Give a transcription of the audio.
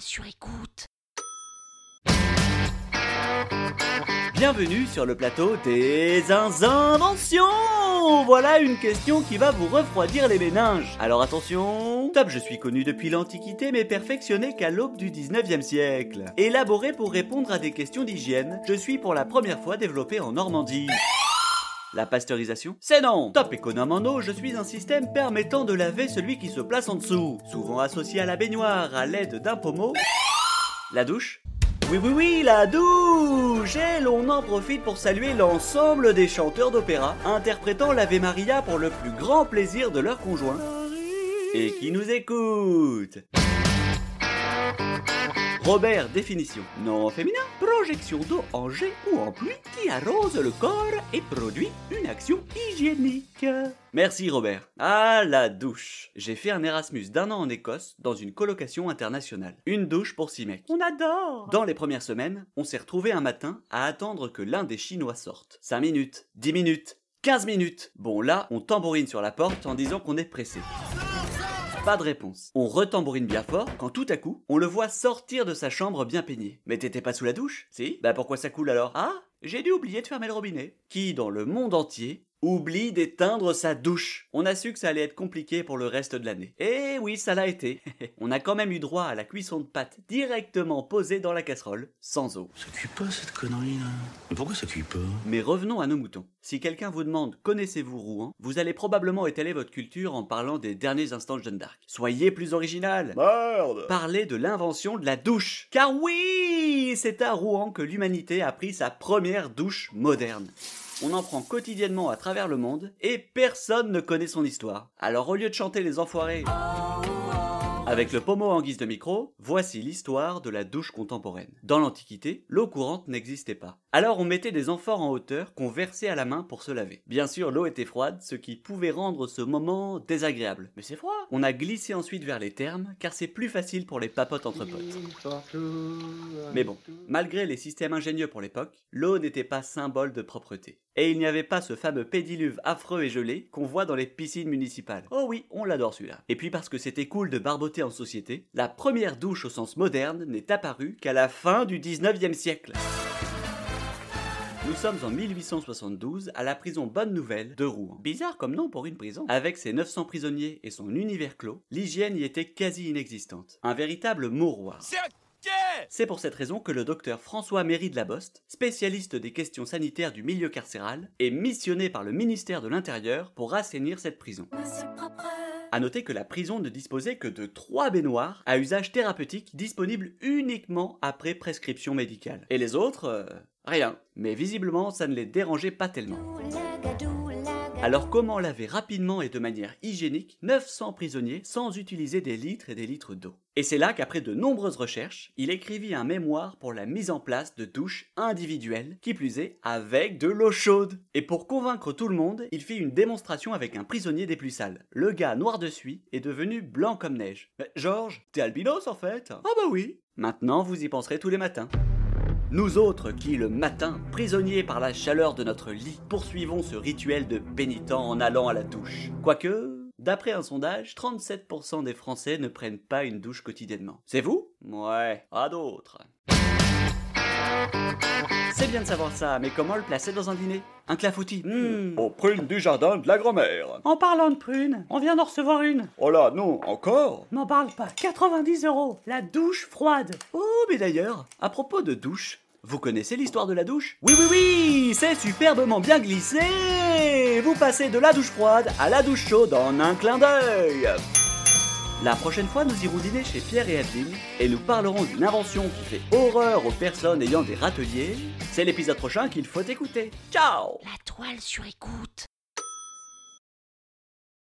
sur écoute. Bienvenue sur le plateau des inventions Voilà une question qui va vous refroidir les méninges. Alors attention Top, je suis connu depuis l'Antiquité mais perfectionné qu'à l'aube du 19e siècle. Élaboré pour répondre à des questions d'hygiène, je suis pour la première fois développé en Normandie. La pasteurisation C'est non. Top économe en eau, je suis un système permettant de laver celui qui se place en dessous, souvent associé à la baignoire à l'aide d'un pommeau. La douche? Oui, oui, oui, la douche. Et l'on en profite pour saluer l'ensemble des chanteurs d'opéra interprétant l'Ave Maria pour le plus grand plaisir de leur conjoint. Et qui nous écoutent. Robert, définition. Nom féminin, projection d'eau en jet ou en pluie qui arrose le corps et produit une action hygiénique. Merci Robert. Ah, la douche. J'ai fait un Erasmus d'un an en Écosse dans une colocation internationale. Une douche pour six mecs. On adore Dans les premières semaines, on s'est retrouvé un matin à attendre que l'un des Chinois sorte. 5 minutes, 10 minutes, 15 minutes. Bon là, on tambourine sur la porte en disant qu'on est pressé. Pas de réponse. On retambourine bien fort quand tout à coup, on le voit sortir de sa chambre bien peigné. Mais t'étais pas sous la douche? Si? Bah pourquoi ça coule alors? Ah? J'ai dû oublier de fermer le robinet. Qui, dans le monde entier, oublie d'éteindre sa douche. On a su que ça allait être compliqué pour le reste de l'année. Et oui, ça l'a été. On a quand même eu droit à la cuisson de pâtes directement posée dans la casserole, sans eau. Ça cuit pas cette connerie là. Mais pourquoi ça cuit pas? Mais revenons à nos moutons. Si quelqu'un vous demande connaissez-vous Rouen, vous allez probablement étaler votre culture en parlant des derniers instants de Jeanne d'Arc. Soyez plus original. Merde Parlez de l'invention de la douche. Car oui, c'est à Rouen que l'humanité a pris sa première douche moderne. On en prend quotidiennement à travers le monde et personne ne connaît son histoire. Alors au lieu de chanter les enfoirés avec le pommeau en guise de micro, voici l'histoire de la douche contemporaine. Dans l'Antiquité, l'eau courante n'existait pas. Alors on mettait des amphores en hauteur qu'on versait à la main pour se laver. Bien sûr, l'eau était froide, ce qui pouvait rendre ce moment désagréable. Mais c'est froid On a glissé ensuite vers les thermes, car c'est plus facile pour les papotes entre potes. Mais bon, malgré les systèmes ingénieux pour l'époque, l'eau n'était pas symbole de propreté. Et il n'y avait pas ce fameux pédiluve affreux et gelé qu'on voit dans les piscines municipales. Oh oui, on l'adore celui-là. Et puis parce que c'était cool de barboter en société, la première douche au sens moderne n'est apparue qu'à la fin du 19e siècle. Nous sommes en 1872 à la prison Bonne Nouvelle de Rouen. Bizarre comme nom pour une prison. Avec ses 900 prisonniers et son univers clos, l'hygiène y était quasi inexistante. Un véritable mouroir. C'est pour cette raison que le docteur François Méry de la Boste, spécialiste des questions sanitaires du milieu carcéral, est missionné par le ministère de l'Intérieur pour assainir cette prison. A noter que la prison ne disposait que de trois baignoires à usage thérapeutique disponibles uniquement après prescription médicale. Et les autres, euh, rien. Mais visiblement, ça ne les dérangeait pas tellement. Alors comment laver rapidement et de manière hygiénique 900 prisonniers sans utiliser des litres et des litres d'eau? Et c'est là qu'après de nombreuses recherches, il écrivit un mémoire pour la mise en place de douches individuelles, qui plus est avec de l'eau chaude. Et pour convaincre tout le monde, il fit une démonstration avec un prisonnier des plus sales. Le gars noir de suie est devenu blanc comme neige. Mais Georges, t'es albinos en fait? Ah bah oui Maintenant vous y penserez tous les matins. Nous autres qui, le matin, prisonniers par la chaleur de notre lit, poursuivons ce rituel de pénitent en allant à la douche. Quoique, d'après un sondage, 37% des Français ne prennent pas une douche quotidiennement. C'est vous? Ouais, à d'autres. C'est bien de savoir ça, mais comment le placer dans un dîner? Un clafoutis hmm. Aux prunes du jardin de la grand-mère. En parlant de prunes, on vient d'en recevoir une. Oh là, non, encore? M'en parle pas. 90 euros. La douche froide. Oh, mais d'ailleurs, à propos de douche, vous connaissez l'histoire de la douche? Oui, oui, oui C'est superbement bien glissé Vous passez de la douche froide à la douche chaude en un clin d'œil la prochaine fois, nous irons dîner chez Pierre et Adeline et nous parlerons d'une invention qui fait horreur aux personnes ayant des râteliers. C'est l'épisode prochain qu'il faut écouter. Ciao La toile sur écoute.